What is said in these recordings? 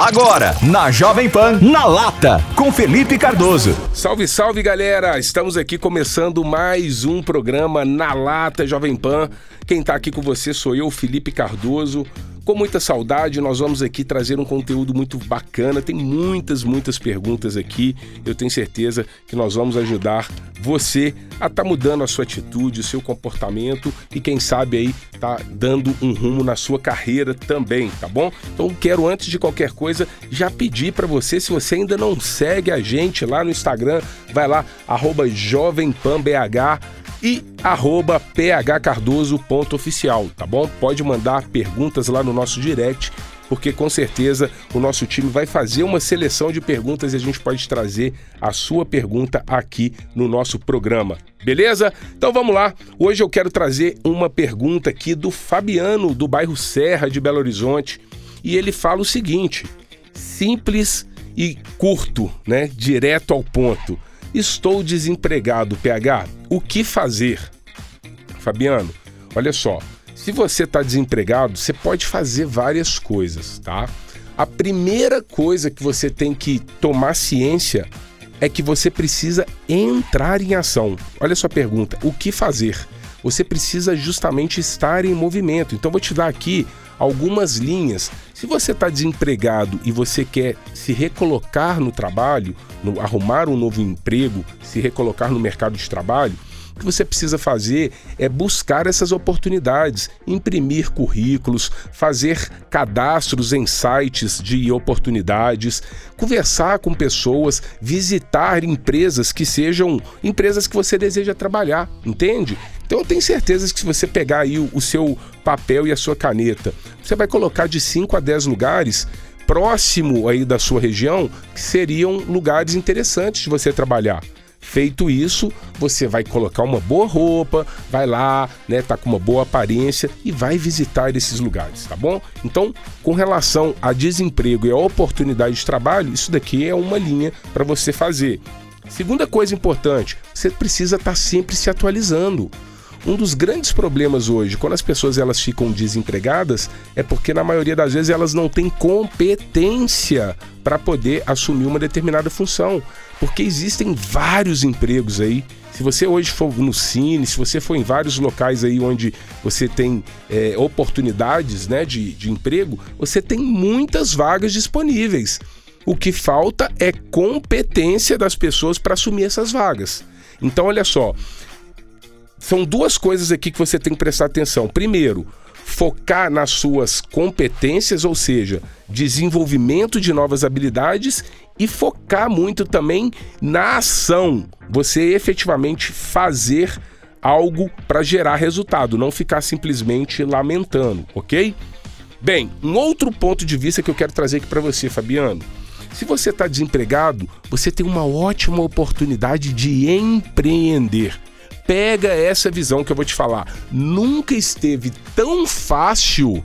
Agora, na Jovem Pan, na lata, com Felipe Cardoso. Salve, salve galera! Estamos aqui começando mais um programa na lata Jovem Pan. Quem tá aqui com você sou eu, Felipe Cardoso. Com muita saudade, nós vamos aqui trazer um conteúdo muito bacana. Tem muitas, muitas perguntas aqui. Eu tenho certeza que nós vamos ajudar você a estar tá mudando a sua atitude, o seu comportamento e quem sabe aí tá dando um rumo na sua carreira também, tá bom? Então quero antes de qualquer coisa já pedir para você, se você ainda não segue a gente lá no Instagram, vai lá @jovempanbh e arroba phcardoso.oficial, tá bom? Pode mandar perguntas lá no nosso direct, porque com certeza o nosso time vai fazer uma seleção de perguntas e a gente pode trazer a sua pergunta aqui no nosso programa. Beleza? Então vamos lá. Hoje eu quero trazer uma pergunta aqui do Fabiano, do bairro Serra de Belo Horizonte, e ele fala o seguinte: simples e curto, né? Direto ao ponto. Estou desempregado, PH. O que fazer? Fabiano, olha só. Se você está desempregado, você pode fazer várias coisas, tá? A primeira coisa que você tem que tomar ciência é que você precisa entrar em ação. Olha a sua pergunta: o que fazer? Você precisa justamente estar em movimento. Então, vou te dar aqui algumas linhas. Se você está desempregado e você quer se recolocar no trabalho, no, arrumar um novo emprego, se recolocar no mercado de trabalho, o que você precisa fazer é buscar essas oportunidades, imprimir currículos, fazer cadastros em sites de oportunidades, conversar com pessoas, visitar empresas que sejam empresas que você deseja trabalhar, entende? Então eu tenho certeza que se você pegar aí o, o seu papel e a sua caneta, você vai colocar de 5 a 10 lugares próximo aí da sua região que seriam lugares interessantes de você trabalhar. Feito isso, você vai colocar uma boa roupa, vai lá, né, tá com uma boa aparência e vai visitar esses lugares, tá bom? Então, com relação a desemprego e a oportunidade de trabalho, isso daqui é uma linha para você fazer. Segunda coisa importante, você precisa estar tá sempre se atualizando. Um dos grandes problemas hoje, quando as pessoas elas ficam desempregadas, é porque na maioria das vezes elas não têm competência para poder assumir uma determinada função, porque existem vários empregos aí. Se você hoje for no Cine, se você for em vários locais aí onde você tem é, oportunidades né, de, de emprego, você tem muitas vagas disponíveis. O que falta é competência das pessoas para assumir essas vagas. Então, olha só, são duas coisas aqui que você tem que prestar atenção. Primeiro, focar nas suas competências, ou seja, desenvolvimento de novas habilidades e focar muito também na ação. Você efetivamente fazer algo para gerar resultado, não ficar simplesmente lamentando, ok? Bem, um outro ponto de vista que eu quero trazer aqui para você, Fabiano. Se você está desempregado, você tem uma ótima oportunidade de empreender pega essa visão que eu vou te falar. Nunca esteve tão fácil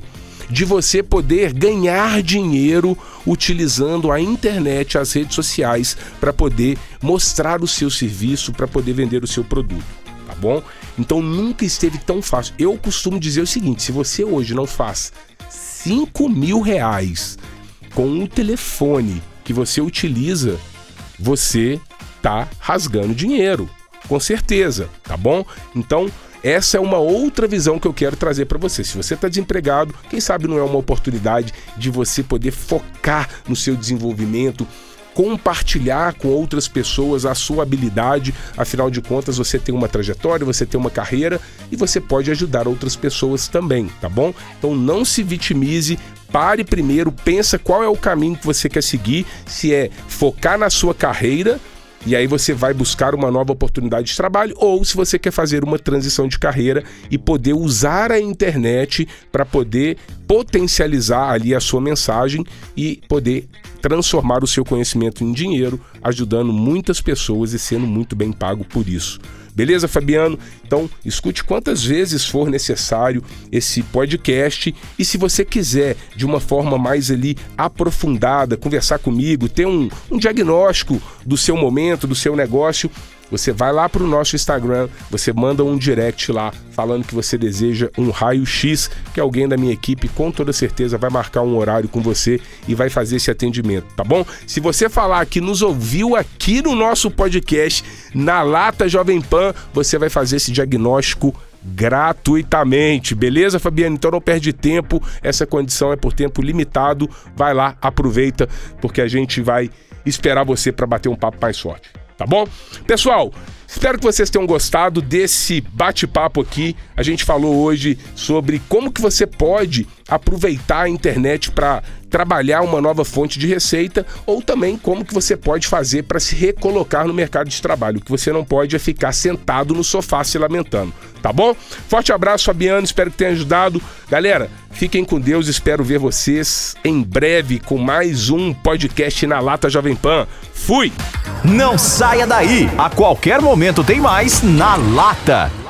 de você poder ganhar dinheiro utilizando a internet, as redes sociais, para poder mostrar o seu serviço, para poder vender o seu produto, tá bom? Então nunca esteve tão fácil. Eu costumo dizer o seguinte: se você hoje não faz 5 mil reais com um telefone que você utiliza, você tá rasgando dinheiro com certeza, tá bom? Então, essa é uma outra visão que eu quero trazer para você. Se você está desempregado, quem sabe não é uma oportunidade de você poder focar no seu desenvolvimento, compartilhar com outras pessoas a sua habilidade. Afinal de contas, você tem uma trajetória, você tem uma carreira e você pode ajudar outras pessoas também, tá bom? Então não se vitimize, pare primeiro, pensa qual é o caminho que você quer seguir, se é focar na sua carreira e aí você vai buscar uma nova oportunidade de trabalho, ou se você quer fazer uma transição de carreira e poder usar a internet para poder potencializar ali a sua mensagem e poder transformar o seu conhecimento em dinheiro, ajudando muitas pessoas e sendo muito bem pago por isso. Beleza, Fabiano? Então, escute quantas vezes for necessário esse podcast e se você quiser, de uma forma mais ali aprofundada, conversar comigo, ter um, um diagnóstico do seu momento, do seu negócio, você vai lá para o nosso Instagram, você manda um direct lá falando que você deseja um raio-x, que alguém da minha equipe com toda certeza vai marcar um horário com você e vai fazer esse atendimento, tá bom? Se você falar que nos ouviu aqui no nosso podcast, na Lata Jovem Pan, você vai fazer esse diagnóstico gratuitamente, beleza, Fabiano? Então não perde tempo, essa condição é por tempo limitado. Vai lá, aproveita, porque a gente vai esperar você para bater um papo mais forte tá bom? Pessoal, Espero que vocês tenham gostado desse bate-papo aqui. A gente falou hoje sobre como que você pode aproveitar a internet para trabalhar uma nova fonte de receita ou também como que você pode fazer para se recolocar no mercado de trabalho. O que você não pode é ficar sentado no sofá se lamentando, tá bom? Forte abraço, Fabiano, espero que tenha ajudado. Galera, fiquem com Deus, espero ver vocês em breve com mais um podcast na Lata Jovem Pan. Fui! Não saia daí! A qualquer momento tem mais na Lata.